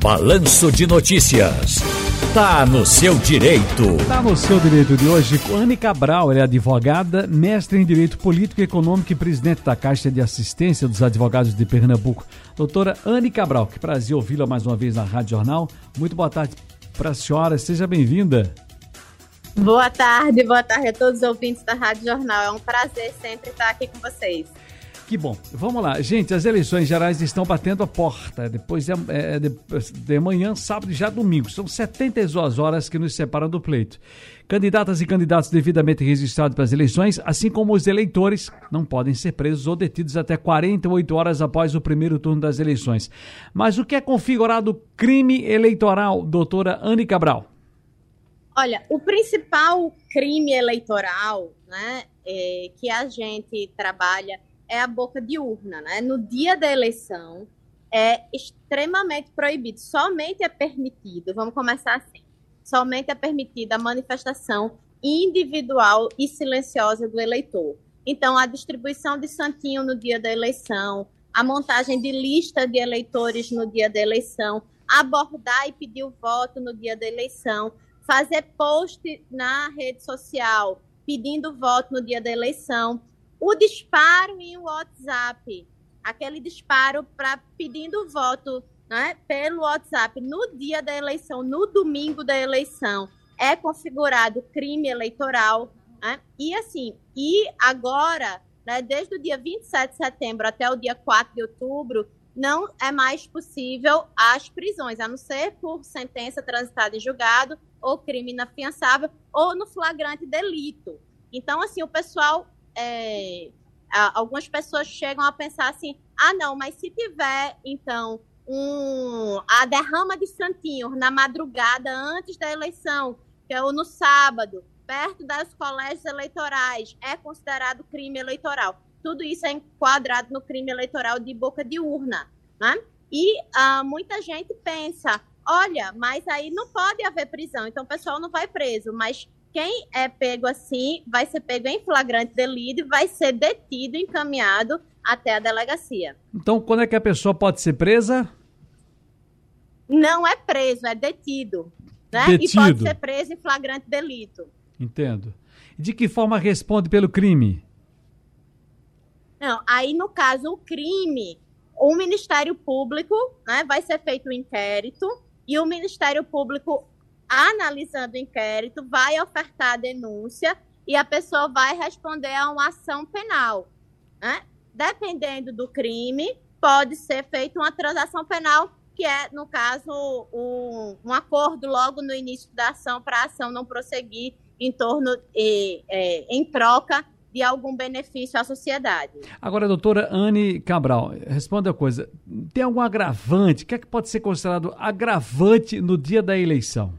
Balanço de Notícias. Tá no seu direito. Tá no seu direito de hoje. Anne Cabral, ela é advogada, mestre em Direito Político e Econômico e presidente da Caixa de Assistência dos Advogados de Pernambuco. Doutora Anne Cabral, que prazer ouvi-la mais uma vez na Rádio Jornal. Muito boa tarde para a senhora, seja bem-vinda. Boa tarde, boa tarde a todos os ouvintes da Rádio Jornal. É um prazer sempre estar aqui com vocês. Que bom. Vamos lá. Gente, as eleições gerais estão batendo a porta. Depois de, é, de, de manhã, sábado e já domingo. São 72 horas que nos separam do pleito. Candidatas e candidatos devidamente registrados para as eleições, assim como os eleitores, não podem ser presos ou detidos até 48 horas após o primeiro turno das eleições. Mas o que é configurado crime eleitoral, doutora Anne Cabral? Olha, o principal crime eleitoral né, é, que a gente trabalha é a boca de urna, né? No dia da eleição é extremamente proibido, somente é permitido, vamos começar assim, somente é permitida a manifestação individual e silenciosa do eleitor. Então, a distribuição de santinho no dia da eleição, a montagem de lista de eleitores no dia da eleição, abordar e pedir o voto no dia da eleição, fazer post na rede social pedindo voto no dia da eleição, o disparo em WhatsApp, aquele disparo para pedindo voto né, pelo WhatsApp no dia da eleição, no domingo da eleição, é configurado crime eleitoral. Né? E assim, e agora, né, desde o dia 27 de setembro até o dia 4 de outubro, não é mais possível as prisões, a não ser por sentença transitada em julgado, ou crime inafiançável, ou no flagrante delito. Então, assim, o pessoal é, algumas pessoas chegam a pensar assim: ah, não, mas se tiver, então, um, a derrama de santinho na madrugada antes da eleição, que é no sábado, perto das colégios eleitorais, é considerado crime eleitoral. Tudo isso é enquadrado no crime eleitoral de boca de urna. Né? E uh, muita gente pensa: olha, mas aí não pode haver prisão, então o pessoal não vai preso, mas quem é pego assim vai ser pego em flagrante delito e vai ser detido encaminhado até a delegacia. Então, quando é que a pessoa pode ser presa? Não é preso, é detido. Né? detido. E pode ser preso em flagrante delito. Entendo. De que forma responde pelo crime? Não, aí no caso, o crime, o Ministério Público né, vai ser feito um inquérito e o Ministério Público analisando o inquérito, vai ofertar a denúncia e a pessoa vai responder a uma ação penal. Né? Dependendo do crime, pode ser feita uma transação penal, que é, no caso, um, um acordo logo no início da ação para a ação não prosseguir em torno e, é, em troca de algum benefício à sociedade. Agora, doutora Anne Cabral, responda a coisa. Tem algum agravante? O que é que pode ser considerado agravante no dia da eleição?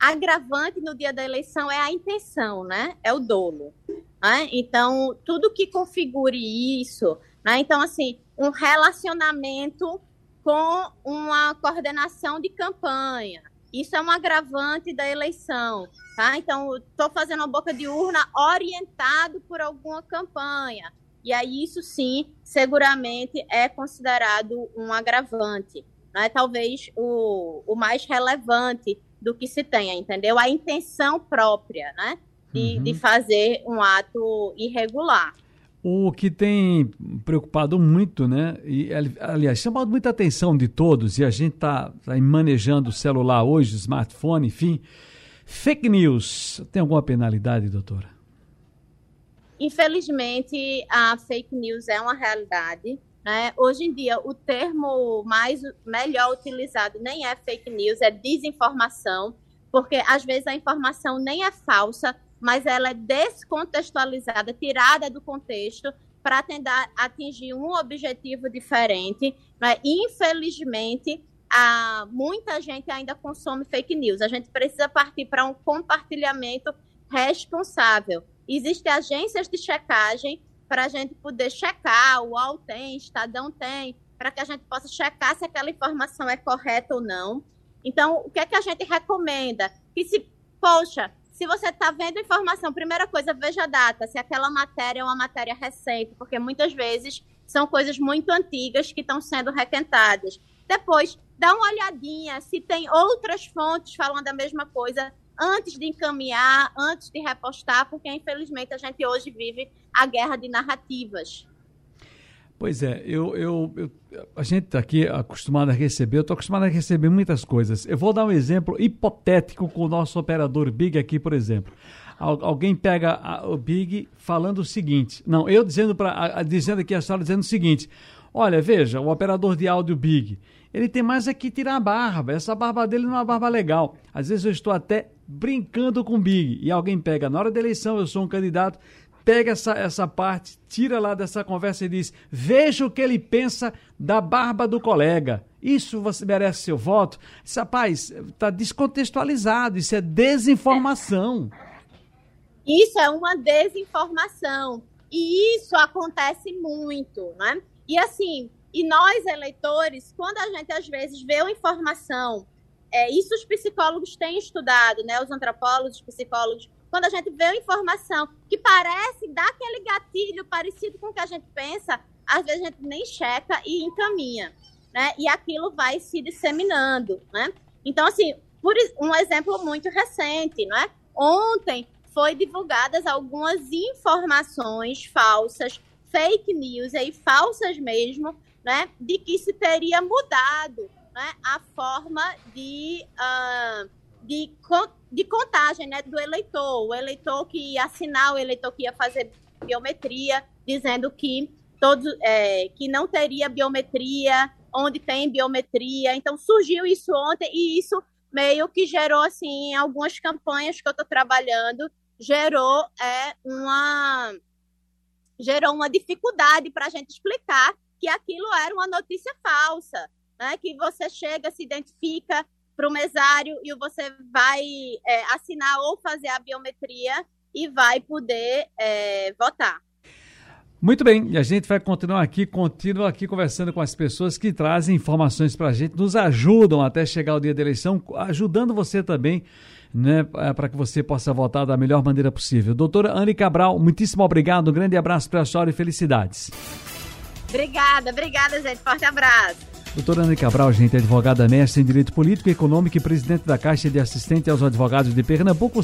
Agravante no dia da eleição é a intenção, né? É o dolo. Né? Então, tudo que configure isso, né? Então, assim, um relacionamento com uma coordenação de campanha. Isso é um agravante da eleição, tá? Então, estou fazendo uma boca de urna orientado por alguma campanha. E aí, isso sim, seguramente é considerado um agravante. Né? Talvez o, o mais relevante do que se tenha, entendeu? A intenção própria, né? De, uhum. de fazer um ato irregular. O que tem preocupado muito, né? E, aliás, chamado muita atenção de todos, e a gente está tá manejando o celular hoje, smartphone, enfim. Fake news. Tem alguma penalidade, doutora? Infelizmente, a fake news é uma realidade. Né? Hoje em dia, o termo mais melhor utilizado nem é fake news, é desinformação, porque às vezes a informação nem é falsa, mas ela é descontextualizada, tirada do contexto para atingir um objetivo diferente. Né? Infelizmente, a, muita gente ainda consome fake news. A gente precisa partir para um compartilhamento responsável. Existem agências de checagem para a gente poder checar, o UOL tem, Estadão tem, para que a gente possa checar se aquela informação é correta ou não. Então, o que é que a gente recomenda? Que se, poxa, se você está vendo informação, primeira coisa, veja a data, se aquela matéria é uma matéria recente, porque muitas vezes são coisas muito antigas que estão sendo requentadas. Depois, dá uma olhadinha se tem outras fontes falando a mesma coisa antes de encaminhar, antes de repostar, porque infelizmente a gente hoje vive a guerra de narrativas. Pois é, eu, eu, eu a gente está aqui acostumado a receber, eu estou acostumado a receber muitas coisas. Eu vou dar um exemplo hipotético com o nosso operador Big aqui, por exemplo. alguém pega a, o Big falando o seguinte, não, eu dizendo, pra, dizendo aqui a história, dizendo o seguinte, olha, veja, o operador de áudio Big, ele tem mais é tirar a barba, essa barba dele não é uma barba legal. Às vezes eu estou até brincando com o Big e alguém pega, na hora da eleição eu sou um candidato, pega essa, essa parte, tira lá dessa conversa e diz: veja o que ele pensa da barba do colega. Isso você merece seu voto? Esse rapaz está descontextualizado, isso é desinformação. Isso é uma desinformação. E isso acontece muito, né? E assim, e nós eleitores, quando a gente às vezes vê uma informação, é, isso os psicólogos têm estudado, né? Os antropólogos, os psicólogos quando a gente vê informação que parece dar aquele gatilho parecido com o que a gente pensa, às vezes a gente nem checa e encaminha, né? E aquilo vai se disseminando, né? Então, assim, por um exemplo muito recente, né? Ontem foi divulgadas algumas informações falsas, fake news aí, falsas mesmo, né? De que se teria mudado né, a forma de... Uh, de, de contagem né, do eleitor. O eleitor que ia assinar, o eleitor que ia fazer biometria, dizendo que, todos, é, que não teria biometria onde tem biometria. Então, surgiu isso ontem e isso meio que gerou, assim, algumas campanhas que eu estou trabalhando, gerou é, uma gerou uma dificuldade para a gente explicar que aquilo era uma notícia falsa, né? que você chega, se identifica, para o mesário e você vai é, assinar ou fazer a biometria e vai poder é, votar. Muito bem, e a gente vai continuar aqui, continua aqui conversando com as pessoas que trazem informações para a gente, nos ajudam até chegar o dia da eleição, ajudando você também, né, é, para que você possa votar da melhor maneira possível. Doutora Anne Cabral, muitíssimo obrigado, um grande abraço para a senhora e felicidades. Obrigada, obrigada, gente, forte abraço. Doutora Ana Cabral, gente, advogada mestre em Direito Político e Econômico e presidente da Caixa de Assistente aos Advogados de Pernambuco.